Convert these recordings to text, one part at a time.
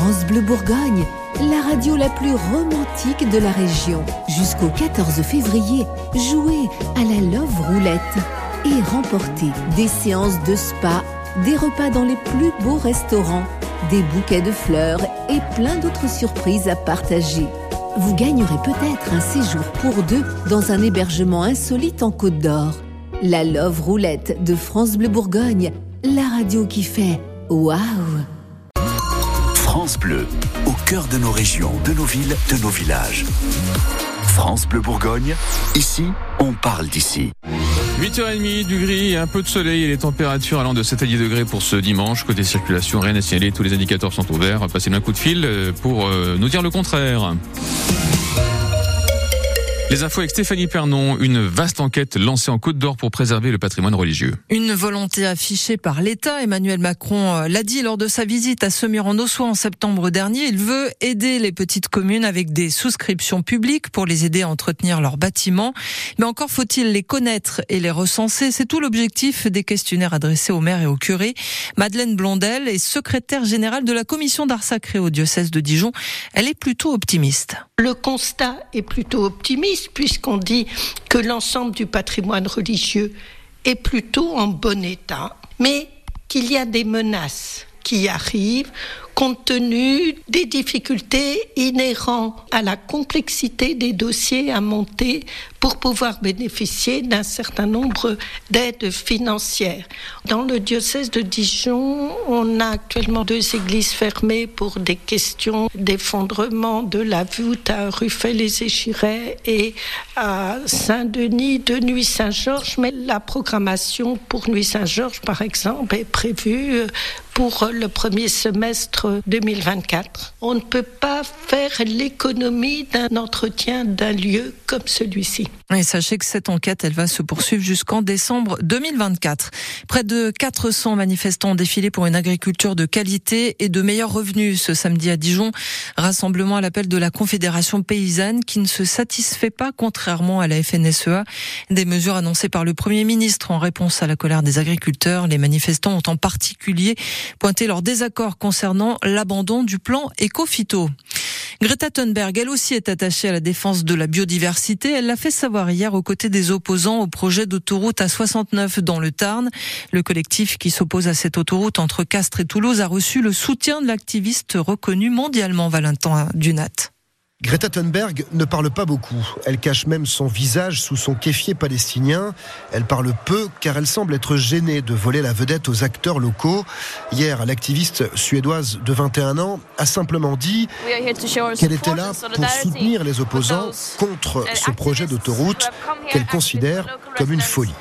France Bleu Bourgogne, la radio la plus romantique de la région. Jusqu'au 14 février, jouez à la Love Roulette et remportez des séances de spa, des repas dans les plus beaux restaurants, des bouquets de fleurs et plein d'autres surprises à partager. Vous gagnerez peut-être un séjour pour deux dans un hébergement insolite en Côte d'Or. La Love Roulette de France Bleu Bourgogne, la radio qui fait waouh France Bleu, au cœur de nos régions, de nos villes, de nos villages. France Bleu Bourgogne, ici, on parle d'ici. 8h30, du gris, un peu de soleil et les températures allant de 7 à 10 degrés pour ce dimanche. Côté circulation, rien n'est signalé, tous les indicateurs sont ouverts. Passez un coup de fil euh, pour euh, nous dire le contraire. Les infos avec Stéphanie Pernon, une vaste enquête lancée en Côte d'Or pour préserver le patrimoine religieux. Une volonté affichée par l'État. Emmanuel Macron euh, l'a dit lors de sa visite à Semur-en-Ossois en septembre dernier. Il veut aider les petites communes avec des souscriptions publiques pour les aider à entretenir leurs bâtiments. Mais encore faut-il les connaître et les recenser. C'est tout l'objectif des questionnaires adressés aux maires et aux curés. Madeleine Blondel est secrétaire générale de la commission d'art sacré au diocèse de Dijon. Elle est plutôt optimiste. Le constat est plutôt optimiste puisqu'on dit que l'ensemble du patrimoine religieux est plutôt en bon état, mais qu'il y a des menaces qui arrivent compte tenu des difficultés inhérentes à la complexité des dossiers à monter pour pouvoir bénéficier d'un certain nombre d'aides financières. Dans le diocèse de Dijon, on a actuellement deux églises fermées pour des questions d'effondrement de la voûte à Ruffel-les-Échirets et à Saint-Denis de Nuit-Saint-Georges, mais la programmation pour Nuit-Saint-Georges, par exemple, est prévue pour le premier semestre 2024. On ne peut pas faire l'économie d'un entretien d'un lieu comme celui-ci. Et sachez que cette enquête, elle va se poursuivre jusqu'en décembre 2024. Près de 400 manifestants ont défilé pour une agriculture de qualité et de meilleurs revenus ce samedi à Dijon. Rassemblement à l'appel de la Confédération paysanne qui ne se satisfait pas, contrairement à la FNSEA, des mesures annoncées par le Premier ministre en réponse à la colère des agriculteurs. Les manifestants ont en particulier pointé leur désaccord concernant l'abandon du plan éco-phyto. Greta Thunberg, elle aussi est attachée à la défense de la biodiversité. Elle l'a fait savoir hier aux côtés des opposants au projet d'autoroute A69 dans le Tarn. Le collectif qui s'oppose à cette autoroute entre Castres et Toulouse a reçu le soutien de l'activiste reconnu mondialement Valentin Dunat. Greta Thunberg ne parle pas beaucoup. Elle cache même son visage sous son kéfier palestinien. Elle parle peu car elle semble être gênée de voler la vedette aux acteurs locaux. Hier, l'activiste suédoise de 21 ans a simplement dit qu'elle était là pour soutenir les opposants contre ce projet d'autoroute qu'elle considère comme une folie.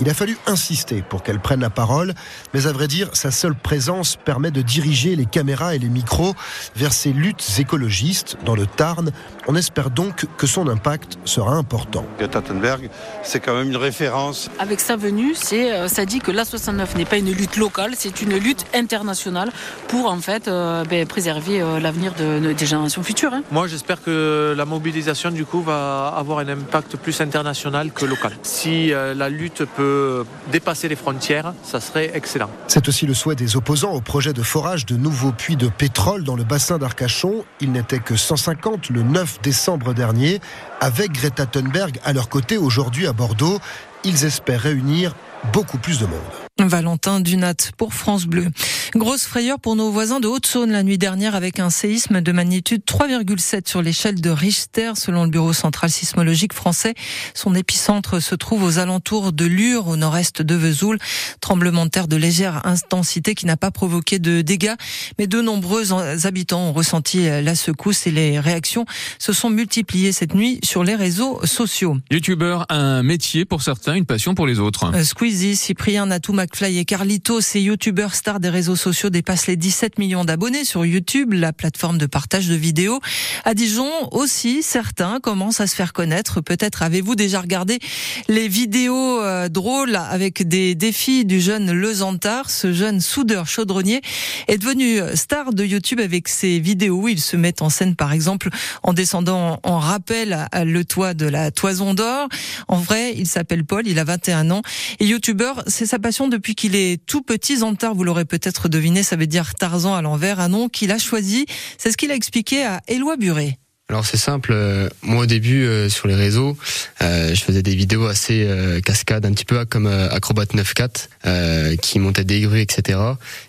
Il a fallu insister pour qu'elle prenne la parole, mais à vrai dire, sa seule présence permet de diriger les caméras et les micros vers ces luttes écologistes dans le Tarn. On espère donc que son impact sera important. Greta Thunberg, c'est quand même une référence. Avec sa venue, c'est, euh, ça dit que l'A69 n'est pas une lutte locale, c'est une lutte internationale pour en fait euh, ben, préserver euh, l'avenir de, des générations futures. Hein. Moi, j'espère que la mobilisation du coup va avoir un impact plus international que local. Si la lutte peut dépasser les frontières, ça serait excellent. C'est aussi le souhait des opposants au projet de forage de nouveaux puits de pétrole dans le bassin d'Arcachon. Il n'était que 150 le 9 décembre dernier. Avec Greta Thunberg à leur côté aujourd'hui à Bordeaux, ils espèrent réunir beaucoup plus de monde. Valentin Dunat pour France Bleu. Grosse frayeur pour nos voisins de Haute-Saône la nuit dernière avec un séisme de magnitude 3,7 sur l'échelle de Richter selon le Bureau central sismologique français. Son épicentre se trouve aux alentours de Lure au nord-est de Vesoul. Tremblement de terre de légère intensité qui n'a pas provoqué de dégâts mais de nombreux habitants ont ressenti la secousse et les réactions se sont multipliées cette nuit sur les réseaux sociaux. Youtubeur, un métier pour certains, une passion pour les autres. Euh, Squeezie, Cyprien Natou McFly et Carlito, ces youtubeurs stars des réseaux sociaux dépassent les 17 millions d'abonnés sur YouTube, la plateforme de partage de vidéos. À Dijon aussi, certains commencent à se faire connaître. Peut-être avez-vous déjà regardé les vidéos euh, drôles avec des défis du jeune Lezantard. Ce jeune soudeur chaudronnier est devenu star de YouTube avec ses vidéos où il se met en scène, par exemple, en descendant en rappel à le toit de la toison d'or. En vrai, il s'appelle Paul, il a 21 ans. Et youtubeur, c'est sa passion depuis qu'il est tout petit. Zantar, vous l'aurez peut-être deviné, ça veut dire Tarzan à l'envers, un nom qu'il a choisi. C'est ce qu'il a expliqué à Éloi Buret. Alors c'est simple, euh, moi au début euh, sur les réseaux, euh, je faisais des vidéos assez cascades, un petit peu comme Acrobat 9.4, qui montait des grues, etc.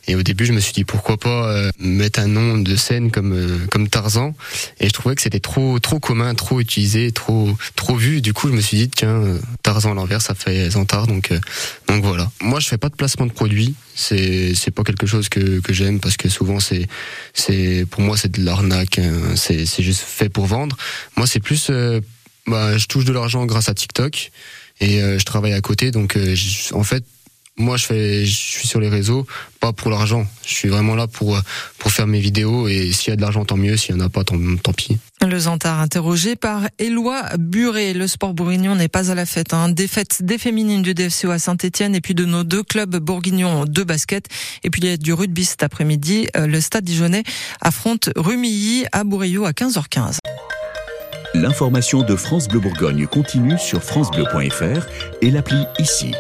Et au début je me suis dit pourquoi pas mettre un nom de scène comme comme Tarzan, et je trouvais que c'était trop trop commun, trop utilisé, trop trop vu. Du coup je me suis dit tiens Tarzan à l'envers ça fait Zantar, donc donc voilà. Moi je fais pas de placement de produits, c'est c'est pas quelque chose que que j'aime parce que souvent c'est c'est pour moi c'est de l'arnaque, hein. c'est c'est juste fait pour vendre. Moi, c'est plus, euh, bah, je touche de l'argent grâce à TikTok et euh, je travaille à côté. Donc, euh, en fait, moi, je fais, je suis sur les réseaux, pas pour l'argent. Je suis vraiment là pour pour faire mes vidéos et s'il y a de l'argent, tant mieux. S'il y en a pas, tant, tant pis. Le Zantard interrogé par Éloi Buret. Le sport bourguignon n'est pas à la fête. Hein. Défaite des féminines du DFCO à Saint-Etienne et puis de nos deux clubs bourguignons de basket. Et puis il y a du rugby cet après-midi. Le Stade Dijonais affronte Rumilly à Bourreillot à 15h15. L'information de France Bleu Bourgogne continue sur francebleu.fr et l'appli ici.